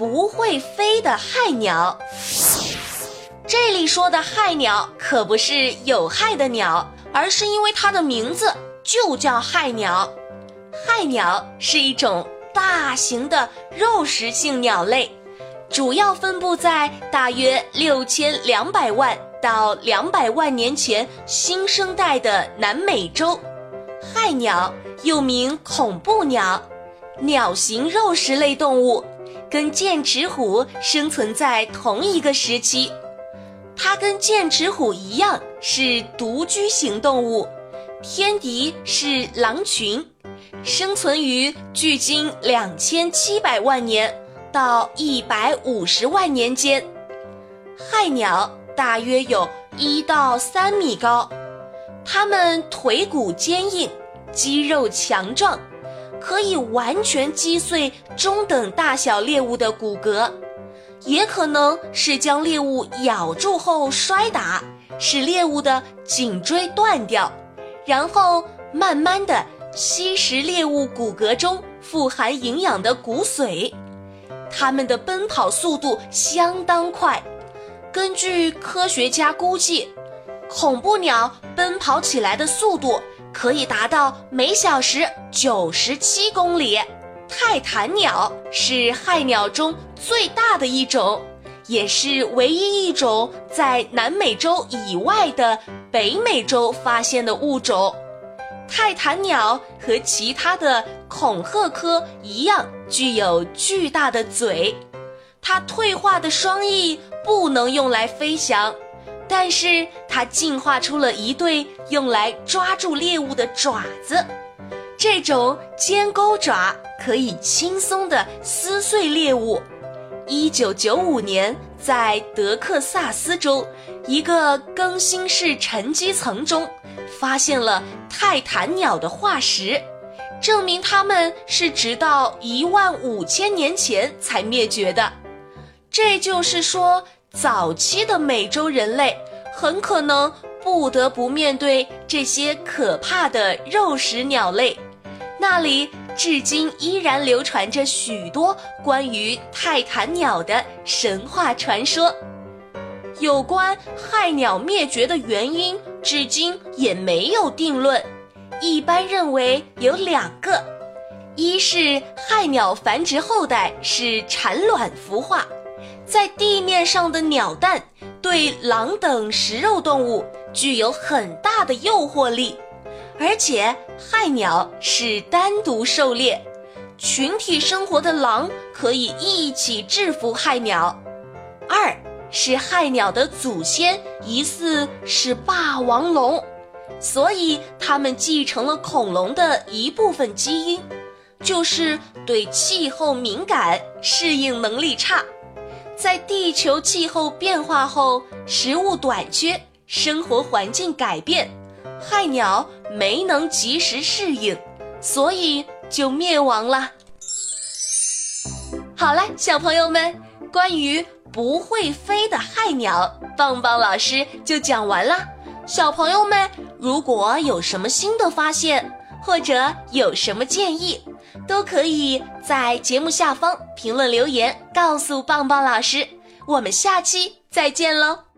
不会飞的害鸟。这里说的害鸟可不是有害的鸟，而是因为它的名字就叫害鸟。害鸟是一种大型的肉食性鸟类。主要分布在大约六千两百万到两百万年前新生代的南美洲，害鸟又名恐怖鸟，鸟形肉食类动物，跟剑齿虎生存在同一个时期。它跟剑齿虎一样是独居型动物，天敌是狼群，生存于距今两千七百万年。到一百五十万年间，害鸟大约有一到三米高，它们腿骨坚硬，肌肉强壮，可以完全击碎中等大小猎物的骨骼，也可能是将猎物咬住后摔打，使猎物的颈椎断掉，然后慢慢的吸食猎物骨骼中富含营养的骨髓。它们的奔跑速度相当快，根据科学家估计，恐怖鸟奔跑起来的速度可以达到每小时九十七公里。泰坦鸟是害鸟中最大的一种，也是唯一一种在南美洲以外的北美洲发现的物种。泰坦鸟和其他的恐鹤科一样，具有巨大的嘴。它退化的双翼不能用来飞翔，但是它进化出了一对用来抓住猎物的爪子。这种尖钩爪可以轻松地撕碎猎物。一九九五年，在德克萨斯州一个更新式沉积层中。发现了泰坦鸟的化石，证明它们是直到一万五千年前才灭绝的。这就是说，早期的美洲人类很可能不得不面对这些可怕的肉食鸟类。那里至今依然流传着许多关于泰坦鸟的神话传说。有关害鸟灭绝的原因，至今也没有定论。一般认为有两个：一是害鸟繁殖后代是产卵孵化，在地面上的鸟蛋对狼等食肉动物具有很大的诱惑力，而且害鸟是单独狩猎，群体生活的狼可以一起制服害鸟。二。是害鸟的祖先疑似是霸王龙，所以它们继承了恐龙的一部分基因，就是对气候敏感、适应能力差。在地球气候变化后，食物短缺，生活环境改变，害鸟没能及时适应，所以就灭亡了。好了，小朋友们，关于。不会飞的害鸟，棒棒老师就讲完了。小朋友们，如果有什么新的发现，或者有什么建议，都可以在节目下方评论留言告诉棒棒老师。我们下期再见喽！